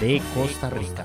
de Costa Rica.